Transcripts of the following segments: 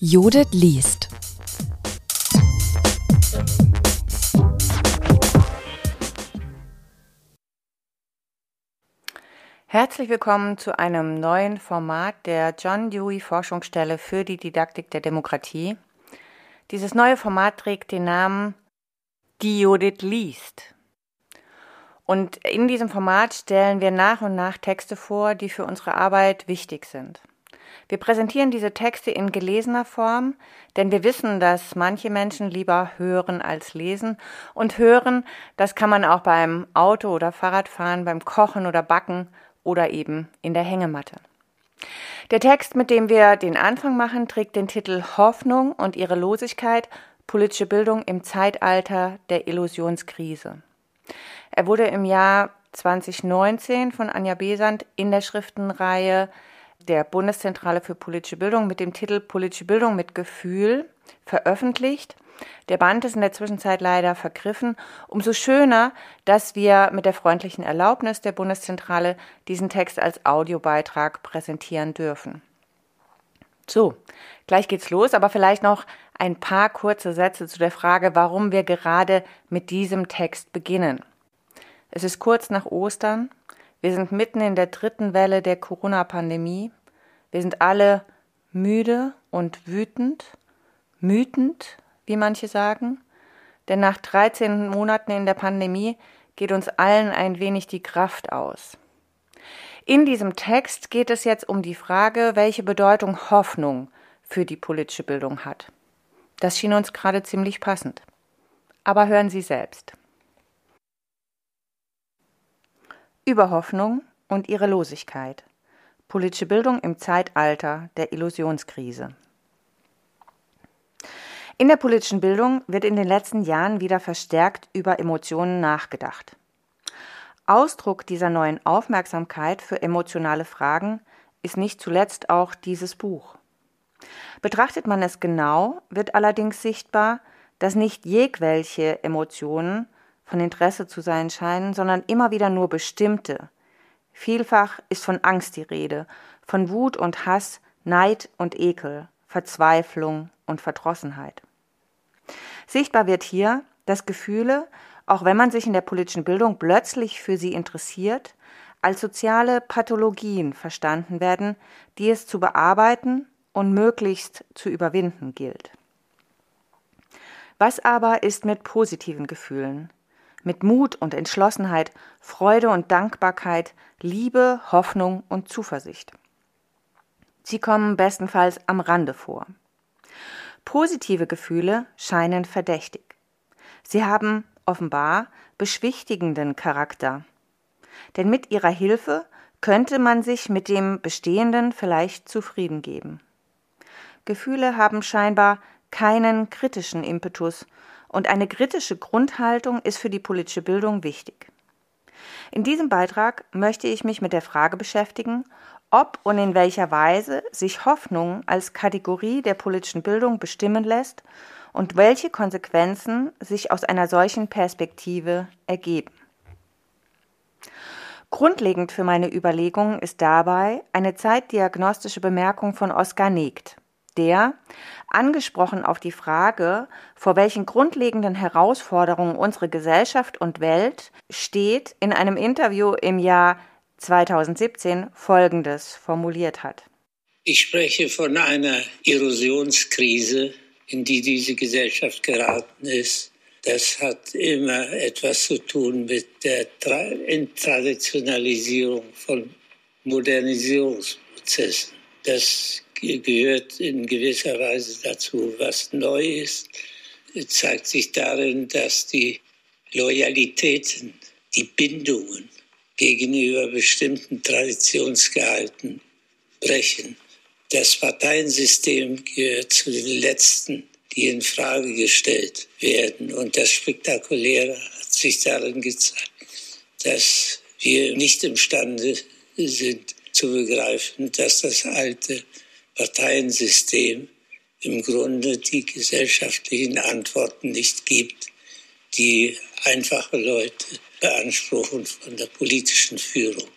Judith liest. Herzlich willkommen zu einem neuen Format der John Dewey Forschungsstelle für die Didaktik der Demokratie. Dieses neue Format trägt den Namen Die Judith liest. Und in diesem Format stellen wir nach und nach Texte vor, die für unsere Arbeit wichtig sind. Wir präsentieren diese Texte in gelesener Form, denn wir wissen, dass manche Menschen lieber hören als lesen. Und hören, das kann man auch beim Auto- oder Fahrradfahren, beim Kochen oder Backen oder eben in der Hängematte. Der Text, mit dem wir den Anfang machen, trägt den Titel Hoffnung und ihre Losigkeit, politische Bildung im Zeitalter der Illusionskrise. Er wurde im Jahr 2019 von Anja Besant in der Schriftenreihe der Bundeszentrale für politische Bildung mit dem Titel Politische Bildung mit Gefühl veröffentlicht. Der Band ist in der Zwischenzeit leider vergriffen. Umso schöner, dass wir mit der freundlichen Erlaubnis der Bundeszentrale diesen Text als Audiobeitrag präsentieren dürfen. So, gleich geht's los, aber vielleicht noch ein paar kurze Sätze zu der Frage, warum wir gerade mit diesem Text beginnen. Es ist kurz nach Ostern. Wir sind mitten in der dritten Welle der Corona-Pandemie. Wir sind alle müde und wütend, mütend, wie manche sagen, denn nach 13 Monaten in der Pandemie geht uns allen ein wenig die Kraft aus. In diesem Text geht es jetzt um die Frage, welche Bedeutung Hoffnung für die politische Bildung hat. Das schien uns gerade ziemlich passend. Aber hören Sie selbst. Über Hoffnung und ihre Losigkeit. Politische Bildung im Zeitalter der Illusionskrise. In der politischen Bildung wird in den letzten Jahren wieder verstärkt über Emotionen nachgedacht. Ausdruck dieser neuen Aufmerksamkeit für emotionale Fragen ist nicht zuletzt auch dieses Buch. Betrachtet man es genau, wird allerdings sichtbar, dass nicht jegwelche Emotionen von Interesse zu sein scheinen, sondern immer wieder nur bestimmte, Vielfach ist von Angst die Rede, von Wut und Hass, Neid und Ekel, Verzweiflung und Verdrossenheit. Sichtbar wird hier, dass Gefühle, auch wenn man sich in der politischen Bildung plötzlich für sie interessiert, als soziale Pathologien verstanden werden, die es zu bearbeiten und möglichst zu überwinden gilt. Was aber ist mit positiven Gefühlen? Mit Mut und Entschlossenheit, Freude und Dankbarkeit, Liebe, Hoffnung und Zuversicht. Sie kommen bestenfalls am Rande vor. Positive Gefühle scheinen verdächtig. Sie haben offenbar beschwichtigenden Charakter. Denn mit ihrer Hilfe könnte man sich mit dem Bestehenden vielleicht zufrieden geben. Gefühle haben scheinbar keinen kritischen Impetus und eine kritische Grundhaltung ist für die politische Bildung wichtig. In diesem Beitrag möchte ich mich mit der Frage beschäftigen, ob und in welcher Weise sich Hoffnung als Kategorie der politischen Bildung bestimmen lässt und welche Konsequenzen sich aus einer solchen Perspektive ergeben. Grundlegend für meine Überlegungen ist dabei eine zeitdiagnostische Bemerkung von Oskar Negt der, angesprochen auf die Frage, vor welchen grundlegenden Herausforderungen unsere Gesellschaft und Welt steht, in einem Interview im Jahr 2017 Folgendes formuliert hat. Ich spreche von einer Erosionskrise, in die diese Gesellschaft geraten ist. Das hat immer etwas zu tun mit der Traditionalisierung von Modernisierungsprozessen. Das gehört in gewisser Weise dazu, was neu ist, zeigt sich darin, dass die Loyalitäten, die Bindungen gegenüber bestimmten Traditionsgehalten brechen. Das Parteiensystem gehört zu den letzten, die in Frage gestellt werden. Und das Spektakuläre hat sich darin gezeigt, dass wir nicht imstande sind zu begreifen, dass das alte Parteiensystem im Grunde die gesellschaftlichen Antworten nicht gibt, die einfache Leute beanspruchen von der politischen Führung.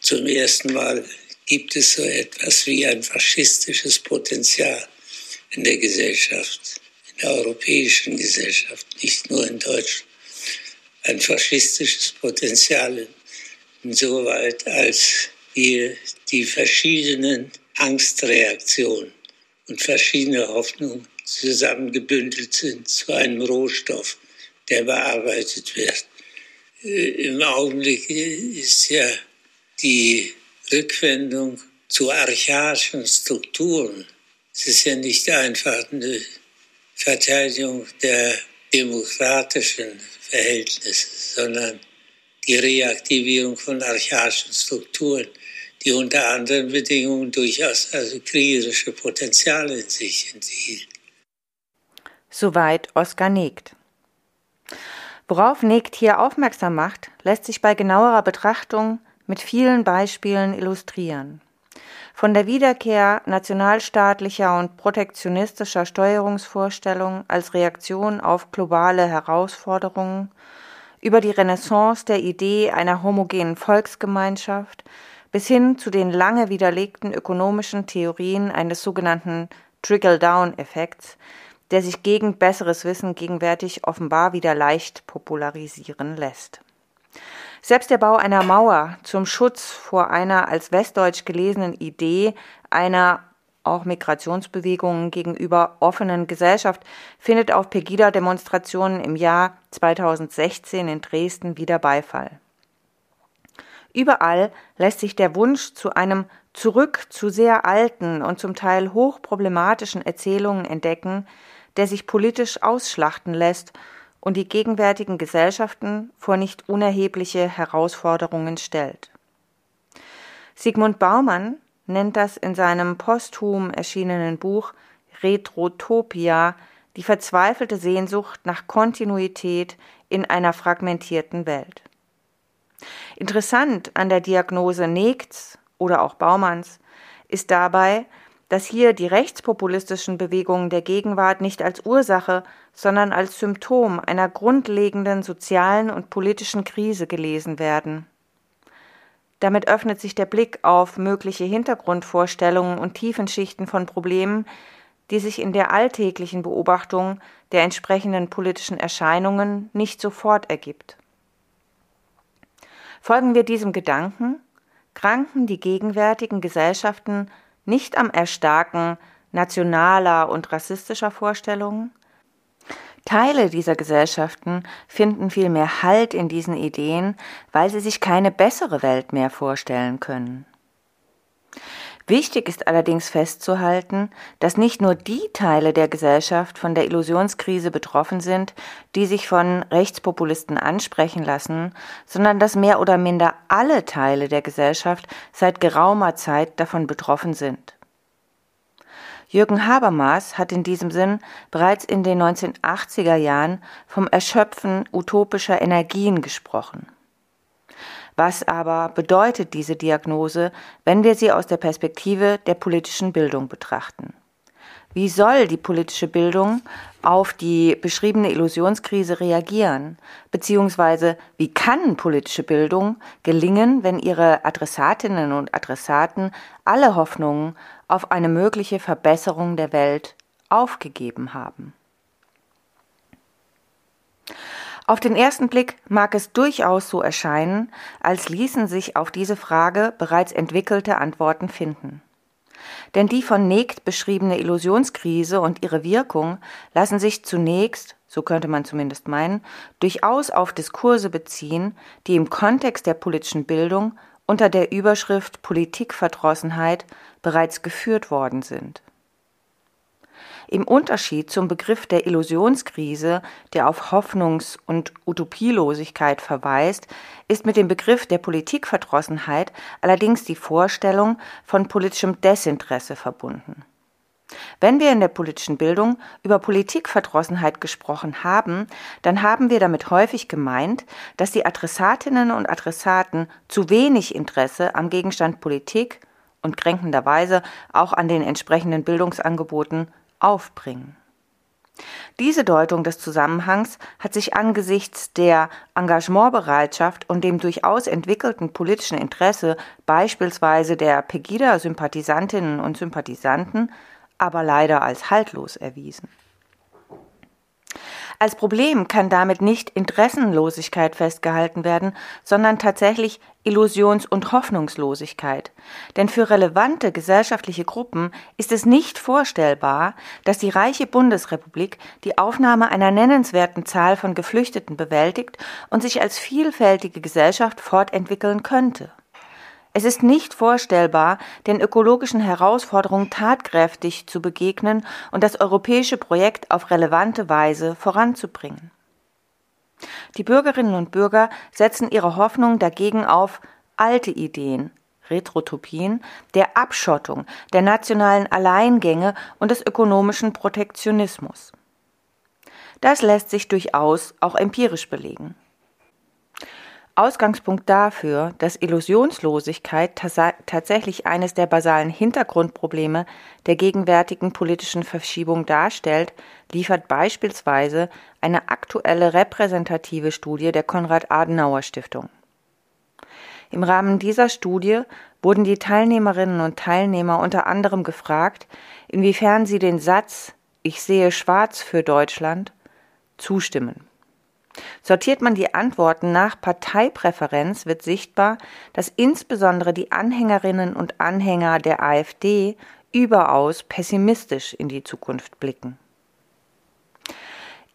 Zum ersten Mal gibt es so etwas wie ein faschistisches Potenzial in der Gesellschaft, in der europäischen Gesellschaft, nicht nur in Deutschland, ein faschistisches Potenzial insoweit, als wir die verschiedenen Angstreaktionen und verschiedene Hoffnungen zusammengebündelt sind zu einem Rohstoff, der bearbeitet wird. Äh, Im Augenblick ist ja die Rückwendung zu archaischen Strukturen. Es ist ja nicht einfach eine Verteidigung der demokratischen Verhältnisse, sondern die Reaktivierung von archaischen Strukturen, die unter anderen Bedingungen durchaus also kriegerische Potenziale in sich enthielten. Soweit Oskar Negt. Worauf Negt hier aufmerksam macht, lässt sich bei genauerer Betrachtung mit vielen Beispielen illustrieren. Von der Wiederkehr nationalstaatlicher und protektionistischer Steuerungsvorstellungen als Reaktion auf globale Herausforderungen über die Renaissance der Idee einer homogenen Volksgemeinschaft bis hin zu den lange widerlegten ökonomischen Theorien eines sogenannten Trickle-Down-Effekts, der sich gegen besseres Wissen gegenwärtig offenbar wieder leicht popularisieren lässt. Selbst der Bau einer Mauer zum Schutz vor einer als westdeutsch gelesenen Idee einer auch Migrationsbewegungen gegenüber offenen Gesellschaft findet auf Pegida-Demonstrationen im Jahr 2016 in Dresden wieder Beifall. Überall lässt sich der Wunsch zu einem Zurück zu sehr alten und zum Teil hochproblematischen Erzählungen entdecken, der sich politisch ausschlachten lässt und die gegenwärtigen Gesellschaften vor nicht unerhebliche Herausforderungen stellt. Sigmund Baumann nennt das in seinem posthum erschienenen Buch Retrotopia die verzweifelte Sehnsucht nach Kontinuität in einer fragmentierten Welt. Interessant an der Diagnose Negts oder auch Baumanns ist dabei, dass hier die rechtspopulistischen Bewegungen der Gegenwart nicht als Ursache, sondern als Symptom einer grundlegenden sozialen und politischen Krise gelesen werden. Damit öffnet sich der Blick auf mögliche Hintergrundvorstellungen und Tiefenschichten von Problemen, die sich in der alltäglichen Beobachtung der entsprechenden politischen Erscheinungen nicht sofort ergibt. Folgen wir diesem Gedanken, kranken die gegenwärtigen Gesellschaften nicht am Erstarken nationaler und rassistischer Vorstellungen? Teile dieser Gesellschaften finden vielmehr Halt in diesen Ideen, weil sie sich keine bessere Welt mehr vorstellen können. Wichtig ist allerdings festzuhalten, dass nicht nur die Teile der Gesellschaft von der Illusionskrise betroffen sind, die sich von Rechtspopulisten ansprechen lassen, sondern dass mehr oder minder alle Teile der Gesellschaft seit geraumer Zeit davon betroffen sind. Jürgen Habermas hat in diesem Sinn bereits in den 1980er Jahren vom Erschöpfen utopischer Energien gesprochen. Was aber bedeutet diese Diagnose, wenn wir sie aus der Perspektive der politischen Bildung betrachten? Wie soll die politische Bildung auf die beschriebene Illusionskrise reagieren? Beziehungsweise wie kann politische Bildung gelingen, wenn ihre Adressatinnen und Adressaten alle Hoffnungen auf eine mögliche Verbesserung der Welt aufgegeben haben? Auf den ersten Blick mag es durchaus so erscheinen, als ließen sich auf diese Frage bereits entwickelte Antworten finden. Denn die von Negt beschriebene Illusionskrise und ihre Wirkung lassen sich zunächst, so könnte man zumindest meinen, durchaus auf Diskurse beziehen, die im Kontext der politischen Bildung unter der Überschrift Politikverdrossenheit bereits geführt worden sind. Im Unterschied zum Begriff der Illusionskrise, der auf Hoffnungs- und Utopielosigkeit verweist, ist mit dem Begriff der Politikverdrossenheit allerdings die Vorstellung von politischem Desinteresse verbunden. Wenn wir in der politischen Bildung über Politikverdrossenheit gesprochen haben, dann haben wir damit häufig gemeint, dass die Adressatinnen und Adressaten zu wenig Interesse am Gegenstand Politik und kränkenderweise auch an den entsprechenden Bildungsangeboten aufbringen. Diese Deutung des Zusammenhangs hat sich angesichts der Engagementbereitschaft und dem durchaus entwickelten politischen Interesse beispielsweise der Pegida-Sympathisantinnen und Sympathisanten aber leider als haltlos erwiesen. Als Problem kann damit nicht Interessenlosigkeit festgehalten werden, sondern tatsächlich Illusions- und Hoffnungslosigkeit. Denn für relevante gesellschaftliche Gruppen ist es nicht vorstellbar, dass die reiche Bundesrepublik die Aufnahme einer nennenswerten Zahl von Geflüchteten bewältigt und sich als vielfältige Gesellschaft fortentwickeln könnte. Es ist nicht vorstellbar, den ökologischen Herausforderungen tatkräftig zu begegnen und das europäische Projekt auf relevante Weise voranzubringen. Die Bürgerinnen und Bürger setzen ihre Hoffnung dagegen auf alte Ideen, Retrotopien, der Abschottung, der nationalen Alleingänge und des ökonomischen Protektionismus. Das lässt sich durchaus auch empirisch belegen. Ausgangspunkt dafür, dass Illusionslosigkeit tatsächlich eines der basalen Hintergrundprobleme der gegenwärtigen politischen Verschiebung darstellt, liefert beispielsweise eine aktuelle repräsentative Studie der Konrad-Adenauer-Stiftung. Im Rahmen dieser Studie wurden die Teilnehmerinnen und Teilnehmer unter anderem gefragt, inwiefern sie den Satz Ich sehe schwarz für Deutschland zustimmen. Sortiert man die Antworten nach Parteipräferenz, wird sichtbar, dass insbesondere die Anhängerinnen und Anhänger der AfD überaus pessimistisch in die Zukunft blicken.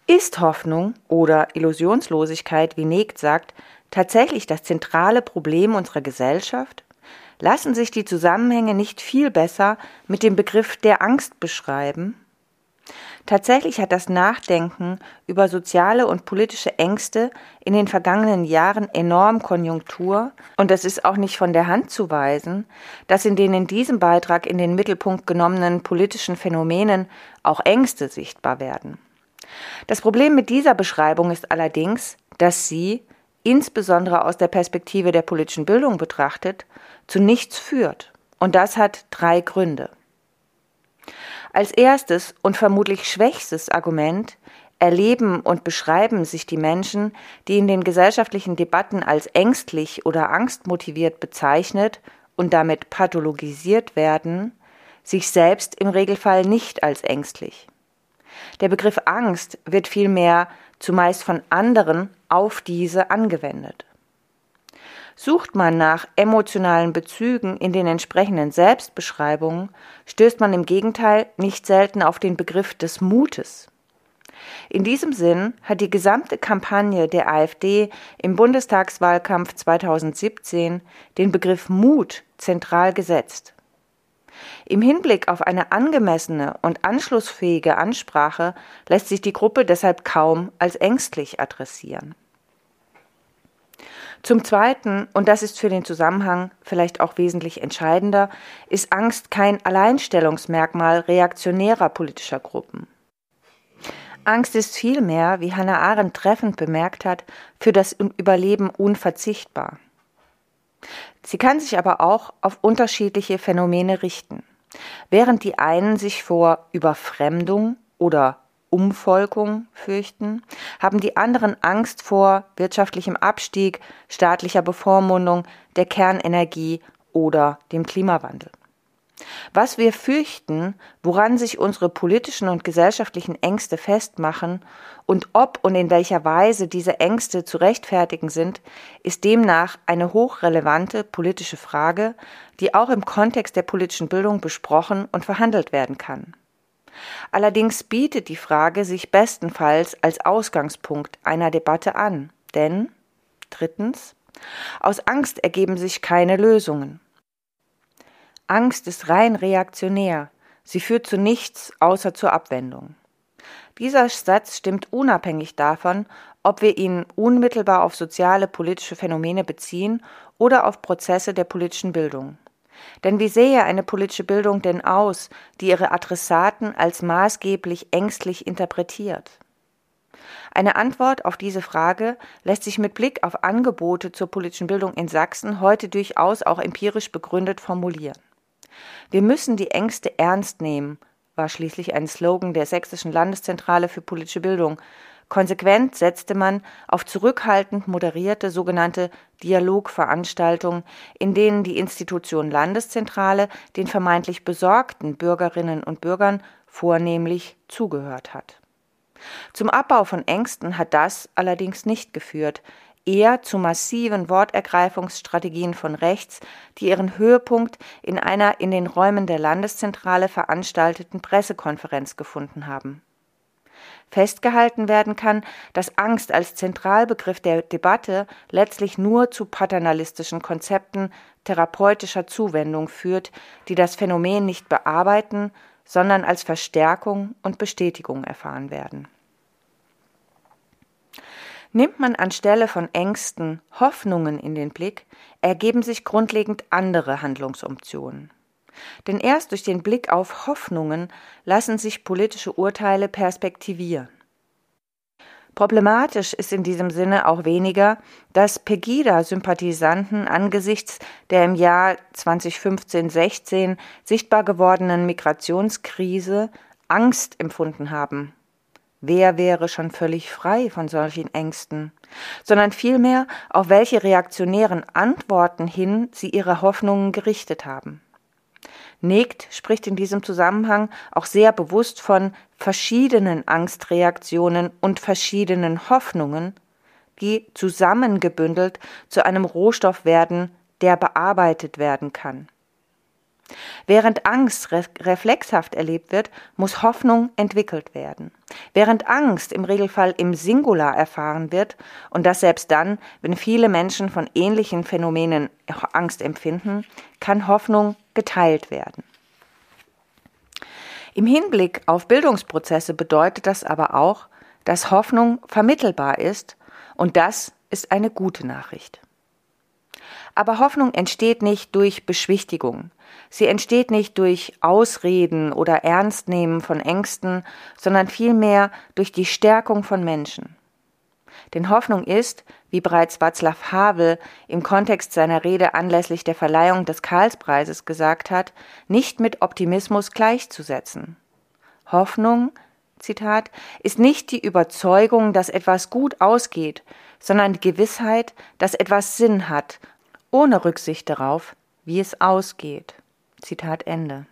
Ist Hoffnung oder Illusionslosigkeit, wie Negt sagt, tatsächlich das zentrale Problem unserer Gesellschaft? Lassen sich die Zusammenhänge nicht viel besser mit dem Begriff der Angst beschreiben? Tatsächlich hat das Nachdenken über soziale und politische Ängste in den vergangenen Jahren enorm Konjunktur und es ist auch nicht von der Hand zu weisen, dass in den in diesem Beitrag in den Mittelpunkt genommenen politischen Phänomenen auch Ängste sichtbar werden. Das Problem mit dieser Beschreibung ist allerdings, dass sie, insbesondere aus der Perspektive der politischen Bildung betrachtet, zu nichts führt. Und das hat drei Gründe. Als erstes und vermutlich schwächstes Argument erleben und beschreiben sich die Menschen, die in den gesellschaftlichen Debatten als ängstlich oder angstmotiviert bezeichnet und damit pathologisiert werden, sich selbst im Regelfall nicht als ängstlich. Der Begriff Angst wird vielmehr zumeist von anderen auf diese angewendet. Sucht man nach emotionalen Bezügen in den entsprechenden Selbstbeschreibungen, stößt man im Gegenteil nicht selten auf den Begriff des Mutes. In diesem Sinn hat die gesamte Kampagne der AfD im Bundestagswahlkampf 2017 den Begriff Mut zentral gesetzt. Im Hinblick auf eine angemessene und anschlussfähige Ansprache lässt sich die Gruppe deshalb kaum als ängstlich adressieren. Zum Zweiten, und das ist für den Zusammenhang vielleicht auch wesentlich entscheidender, ist Angst kein Alleinstellungsmerkmal reaktionärer politischer Gruppen. Angst ist vielmehr, wie Hannah Arendt treffend bemerkt hat, für das Überleben unverzichtbar. Sie kann sich aber auch auf unterschiedliche Phänomene richten. Während die einen sich vor Überfremdung oder Umvolkung fürchten, haben die anderen Angst vor wirtschaftlichem Abstieg, staatlicher Bevormundung, der Kernenergie oder dem Klimawandel. Was wir fürchten, woran sich unsere politischen und gesellschaftlichen Ängste festmachen und ob und in welcher Weise diese Ängste zu rechtfertigen sind, ist demnach eine hochrelevante politische Frage, die auch im Kontext der politischen Bildung besprochen und verhandelt werden kann. Allerdings bietet die Frage sich bestenfalls als Ausgangspunkt einer Debatte an, denn drittens aus Angst ergeben sich keine Lösungen. Angst ist rein reaktionär, sie führt zu nichts außer zur Abwendung. Dieser Satz stimmt unabhängig davon, ob wir ihn unmittelbar auf soziale politische Phänomene beziehen oder auf Prozesse der politischen Bildung. Denn wie sähe eine politische Bildung denn aus, die ihre Adressaten als maßgeblich ängstlich interpretiert? Eine Antwort auf diese Frage lässt sich mit Blick auf Angebote zur politischen Bildung in Sachsen heute durchaus auch empirisch begründet formulieren. Wir müssen die Ängste ernst nehmen, war schließlich ein Slogan der Sächsischen Landeszentrale für politische Bildung, Konsequent setzte man auf zurückhaltend moderierte sogenannte Dialogveranstaltungen, in denen die Institution Landeszentrale den vermeintlich besorgten Bürgerinnen und Bürgern vornehmlich zugehört hat. Zum Abbau von Ängsten hat das allerdings nicht geführt, eher zu massiven Wortergreifungsstrategien von rechts, die ihren Höhepunkt in einer in den Räumen der Landeszentrale veranstalteten Pressekonferenz gefunden haben. Festgehalten werden kann, dass Angst als Zentralbegriff der Debatte letztlich nur zu paternalistischen Konzepten therapeutischer Zuwendung führt, die das Phänomen nicht bearbeiten, sondern als Verstärkung und Bestätigung erfahren werden. Nimmt man anstelle von Ängsten Hoffnungen in den Blick, ergeben sich grundlegend andere Handlungsoptionen. Denn erst durch den Blick auf Hoffnungen lassen sich politische Urteile perspektivieren. Problematisch ist in diesem Sinne auch weniger, dass Pegida-Sympathisanten angesichts der im Jahr 2015-16 sichtbar gewordenen Migrationskrise Angst empfunden haben. Wer wäre schon völlig frei von solchen Ängsten? Sondern vielmehr, auf welche reaktionären Antworten hin sie ihre Hoffnungen gerichtet haben. Negt spricht in diesem Zusammenhang auch sehr bewusst von verschiedenen Angstreaktionen und verschiedenen Hoffnungen, die zusammengebündelt zu einem Rohstoff werden, der bearbeitet werden kann. Während Angst re reflexhaft erlebt wird, muss Hoffnung entwickelt werden. Während Angst im Regelfall im Singular erfahren wird, und das selbst dann, wenn viele Menschen von ähnlichen Phänomenen Angst empfinden, kann Hoffnung geteilt werden. Im Hinblick auf Bildungsprozesse bedeutet das aber auch, dass Hoffnung vermittelbar ist, und das ist eine gute Nachricht. Aber Hoffnung entsteht nicht durch Beschwichtigung. Sie entsteht nicht durch Ausreden oder Ernstnehmen von Ängsten, sondern vielmehr durch die Stärkung von Menschen. Denn Hoffnung ist, wie bereits Václav Havel im Kontext seiner Rede anlässlich der Verleihung des Karlspreises gesagt hat, nicht mit Optimismus gleichzusetzen. Hoffnung, Zitat, ist nicht die Überzeugung, dass etwas gut ausgeht, sondern die Gewissheit, dass etwas Sinn hat ohne Rücksicht darauf, wie es ausgeht. Zitat Ende.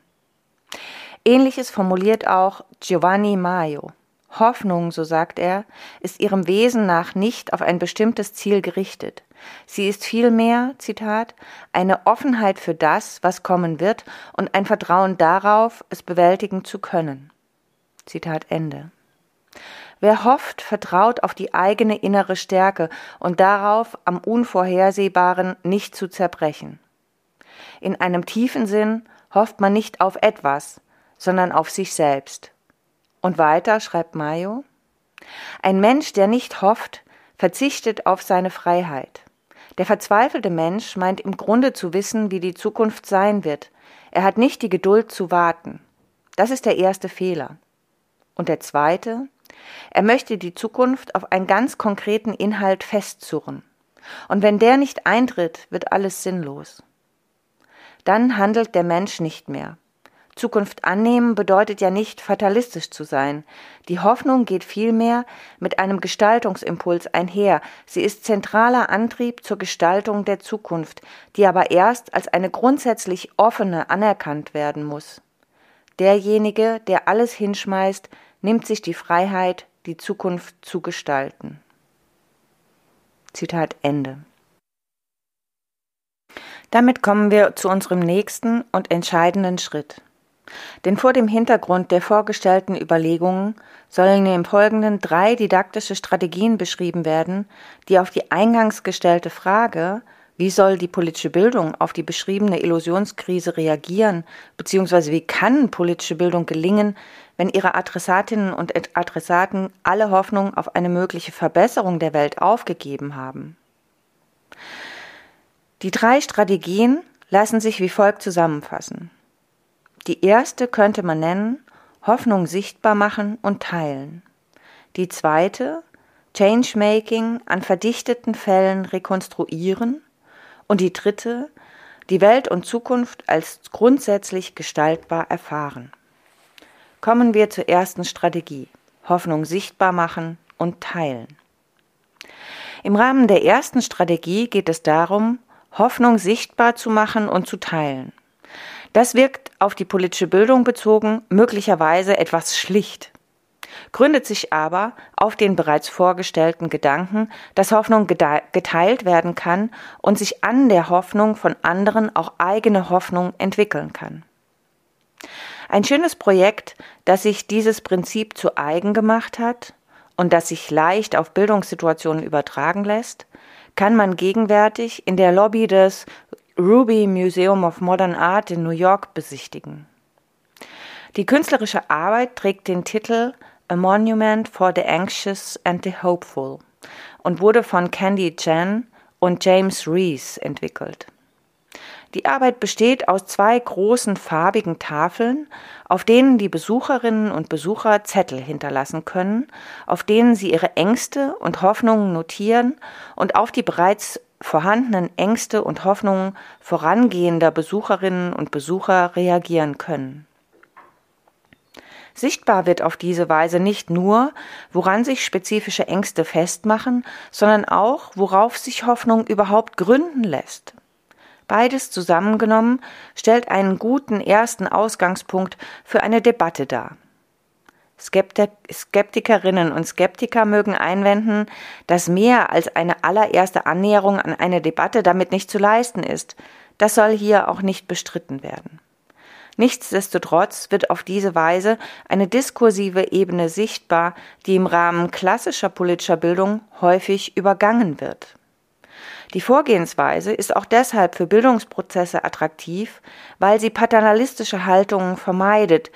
Ähnliches formuliert auch Giovanni Maio. Hoffnung, so sagt er, ist ihrem Wesen nach nicht auf ein bestimmtes Ziel gerichtet. Sie ist vielmehr, Zitat, eine Offenheit für das, was kommen wird und ein Vertrauen darauf, es bewältigen zu können. Zitat Ende. Wer hofft, vertraut auf die eigene innere Stärke und darauf, am Unvorhersehbaren nicht zu zerbrechen. In einem tiefen Sinn hofft man nicht auf etwas, sondern auf sich selbst. Und weiter schreibt Mayo, ein Mensch, der nicht hofft, verzichtet auf seine Freiheit. Der verzweifelte Mensch meint im Grunde zu wissen, wie die Zukunft sein wird. Er hat nicht die Geduld zu warten. Das ist der erste Fehler. Und der zweite, er möchte die Zukunft auf einen ganz konkreten Inhalt festzurren. Und wenn der nicht eintritt, wird alles sinnlos. Dann handelt der Mensch nicht mehr. Zukunft annehmen bedeutet ja nicht fatalistisch zu sein. Die Hoffnung geht vielmehr mit einem Gestaltungsimpuls einher. Sie ist zentraler Antrieb zur Gestaltung der Zukunft, die aber erst als eine grundsätzlich offene anerkannt werden muss. Derjenige, der alles hinschmeißt, nimmt sich die Freiheit, die Zukunft zu gestalten. Zitat Ende. Damit kommen wir zu unserem nächsten und entscheidenden Schritt. Denn vor dem Hintergrund der vorgestellten Überlegungen sollen im Folgenden drei didaktische Strategien beschrieben werden, die auf die eingangs gestellte Frage, wie soll die politische Bildung auf die beschriebene Illusionskrise reagieren, beziehungsweise wie kann politische Bildung gelingen, wenn ihre Adressatinnen und Adressaten alle Hoffnung auf eine mögliche Verbesserung der Welt aufgegeben haben. Die drei Strategien lassen sich wie folgt zusammenfassen. Die erste könnte man nennen Hoffnung sichtbar machen und teilen. Die zweite Changemaking an verdichteten Fällen rekonstruieren. Und die dritte die Welt und Zukunft als grundsätzlich gestaltbar erfahren. Kommen wir zur ersten Strategie. Hoffnung sichtbar machen und Teilen. Im Rahmen der ersten Strategie geht es darum, Hoffnung sichtbar zu machen und zu teilen. Das wirkt auf die politische Bildung bezogen möglicherweise etwas schlicht, gründet sich aber auf den bereits vorgestellten Gedanken, dass Hoffnung geteilt werden kann und sich an der Hoffnung von anderen auch eigene Hoffnung entwickeln kann. Ein schönes Projekt, das sich dieses Prinzip zu eigen gemacht hat und das sich leicht auf Bildungssituationen übertragen lässt, kann man gegenwärtig in der Lobby des Ruby Museum of Modern Art in New York besichtigen. Die künstlerische Arbeit trägt den Titel A Monument for the Anxious and the Hopeful und wurde von Candy Chen und James Rees entwickelt. Die Arbeit besteht aus zwei großen farbigen Tafeln, auf denen die Besucherinnen und Besucher Zettel hinterlassen können, auf denen sie ihre Ängste und Hoffnungen notieren und auf die bereits vorhandenen Ängste und Hoffnungen vorangehender Besucherinnen und Besucher reagieren können. Sichtbar wird auf diese Weise nicht nur, woran sich spezifische Ängste festmachen, sondern auch, worauf sich Hoffnung überhaupt gründen lässt. Beides zusammengenommen stellt einen guten ersten Ausgangspunkt für eine Debatte dar. Skeptikerinnen und Skeptiker mögen einwenden, dass mehr als eine allererste Annäherung an eine Debatte damit nicht zu leisten ist. Das soll hier auch nicht bestritten werden. Nichtsdestotrotz wird auf diese Weise eine diskursive Ebene sichtbar, die im Rahmen klassischer politischer Bildung häufig übergangen wird. Die Vorgehensweise ist auch deshalb für Bildungsprozesse attraktiv, weil sie paternalistische Haltungen vermeidet,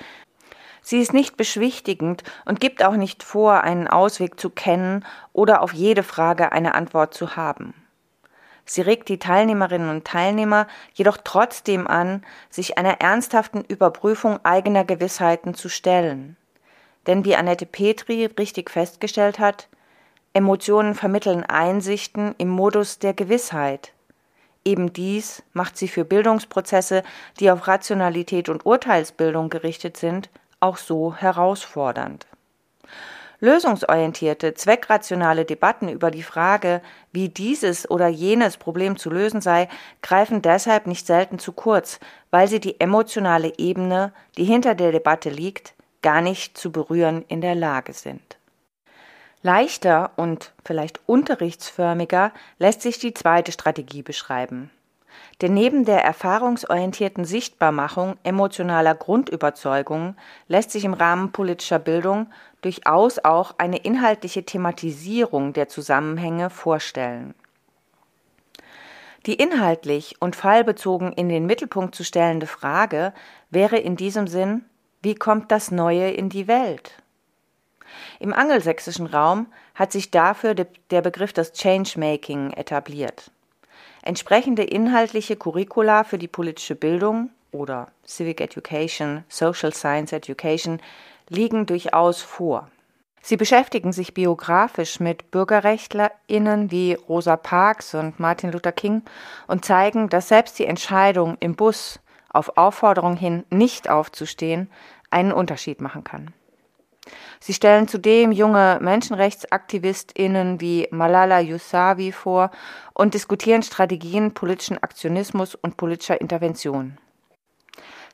Sie ist nicht beschwichtigend und gibt auch nicht vor, einen Ausweg zu kennen oder auf jede Frage eine Antwort zu haben. Sie regt die Teilnehmerinnen und Teilnehmer jedoch trotzdem an, sich einer ernsthaften Überprüfung eigener Gewissheiten zu stellen. Denn wie Annette Petri richtig festgestellt hat, Emotionen vermitteln Einsichten im Modus der Gewissheit. Eben dies macht sie für Bildungsprozesse, die auf Rationalität und Urteilsbildung gerichtet sind, auch so herausfordernd. Lösungsorientierte, zweckrationale Debatten über die Frage, wie dieses oder jenes Problem zu lösen sei, greifen deshalb nicht selten zu kurz, weil sie die emotionale Ebene, die hinter der Debatte liegt, gar nicht zu berühren in der Lage sind. Leichter und vielleicht unterrichtsförmiger lässt sich die zweite Strategie beschreiben. Denn neben der erfahrungsorientierten Sichtbarmachung emotionaler Grundüberzeugungen lässt sich im Rahmen politischer Bildung durchaus auch eine inhaltliche Thematisierung der Zusammenhänge vorstellen. Die inhaltlich und fallbezogen in den Mittelpunkt zu stellende Frage wäre in diesem Sinn, wie kommt das Neue in die Welt? Im angelsächsischen Raum hat sich dafür der Begriff des Changemaking etabliert. Entsprechende inhaltliche Curricula für die politische Bildung oder Civic Education, Social Science Education liegen durchaus vor. Sie beschäftigen sich biografisch mit BürgerrechtlerInnen wie Rosa Parks und Martin Luther King und zeigen, dass selbst die Entscheidung, im Bus auf Aufforderung hin nicht aufzustehen, einen Unterschied machen kann. Sie stellen zudem junge Menschenrechtsaktivistinnen wie Malala Yousafzai vor und diskutieren Strategien politischen Aktionismus und politischer Intervention.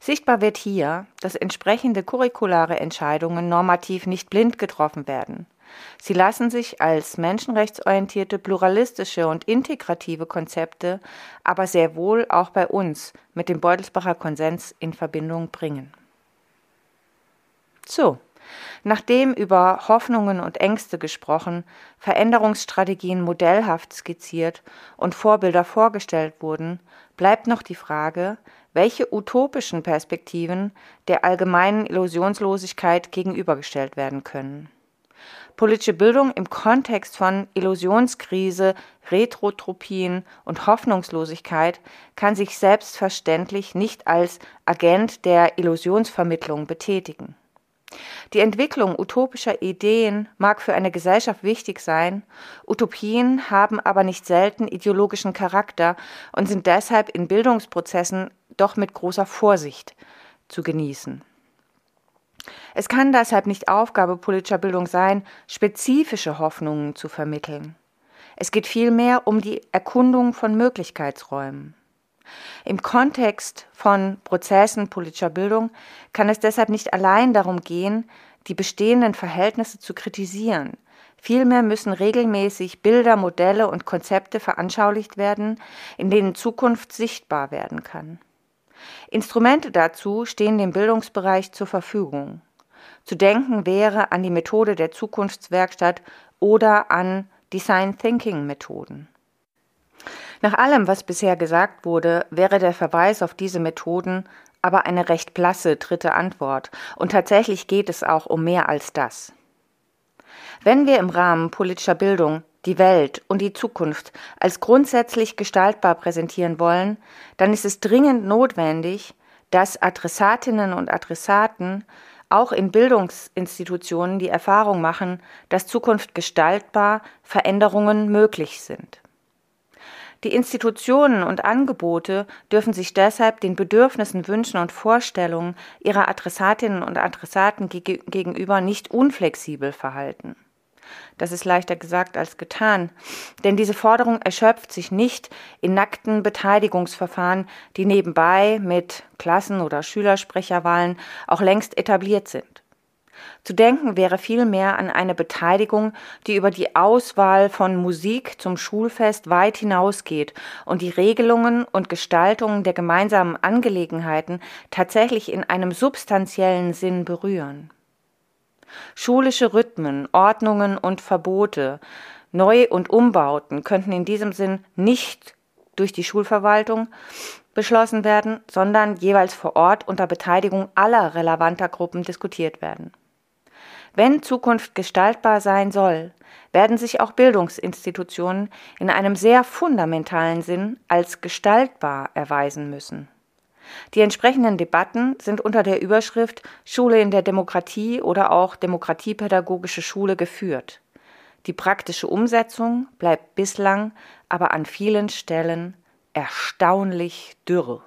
Sichtbar wird hier, dass entsprechende curriculare Entscheidungen normativ nicht blind getroffen werden. Sie lassen sich als menschenrechtsorientierte, pluralistische und integrative Konzepte aber sehr wohl auch bei uns mit dem Beutelsbacher Konsens in Verbindung bringen. So, Nachdem über Hoffnungen und Ängste gesprochen, Veränderungsstrategien modellhaft skizziert und Vorbilder vorgestellt wurden, bleibt noch die Frage, welche utopischen Perspektiven der allgemeinen Illusionslosigkeit gegenübergestellt werden können. Politische Bildung im Kontext von Illusionskrise, Retrotropien und Hoffnungslosigkeit kann sich selbstverständlich nicht als Agent der Illusionsvermittlung betätigen. Die Entwicklung utopischer Ideen mag für eine Gesellschaft wichtig sein, Utopien haben aber nicht selten ideologischen Charakter und sind deshalb in Bildungsprozessen doch mit großer Vorsicht zu genießen. Es kann deshalb nicht Aufgabe politischer Bildung sein, spezifische Hoffnungen zu vermitteln. Es geht vielmehr um die Erkundung von Möglichkeitsräumen. Im Kontext von Prozessen politischer Bildung kann es deshalb nicht allein darum gehen, die bestehenden Verhältnisse zu kritisieren. Vielmehr müssen regelmäßig Bilder, Modelle und Konzepte veranschaulicht werden, in denen Zukunft sichtbar werden kann. Instrumente dazu stehen dem Bildungsbereich zur Verfügung. Zu denken wäre an die Methode der Zukunftswerkstatt oder an Design Thinking Methoden. Nach allem, was bisher gesagt wurde, wäre der Verweis auf diese Methoden aber eine recht blasse dritte Antwort, und tatsächlich geht es auch um mehr als das. Wenn wir im Rahmen politischer Bildung die Welt und die Zukunft als grundsätzlich gestaltbar präsentieren wollen, dann ist es dringend notwendig, dass Adressatinnen und Adressaten auch in Bildungsinstitutionen die Erfahrung machen, dass Zukunft gestaltbar, Veränderungen möglich sind. Die Institutionen und Angebote dürfen sich deshalb den Bedürfnissen, Wünschen und Vorstellungen ihrer Adressatinnen und Adressaten gegenüber nicht unflexibel verhalten. Das ist leichter gesagt als getan, denn diese Forderung erschöpft sich nicht in nackten Beteiligungsverfahren, die nebenbei mit Klassen- oder Schülersprecherwahlen auch längst etabliert sind. Zu denken wäre vielmehr an eine Beteiligung, die über die Auswahl von Musik zum Schulfest weit hinausgeht und die Regelungen und Gestaltungen der gemeinsamen Angelegenheiten tatsächlich in einem substanziellen Sinn berühren. Schulische Rhythmen, Ordnungen und Verbote, Neu- und Umbauten könnten in diesem Sinn nicht durch die Schulverwaltung beschlossen werden, sondern jeweils vor Ort unter Beteiligung aller relevanter Gruppen diskutiert werden. Wenn Zukunft gestaltbar sein soll, werden sich auch Bildungsinstitutionen in einem sehr fundamentalen Sinn als gestaltbar erweisen müssen. Die entsprechenden Debatten sind unter der Überschrift Schule in der Demokratie oder auch Demokratiepädagogische Schule geführt. Die praktische Umsetzung bleibt bislang aber an vielen Stellen erstaunlich dürr.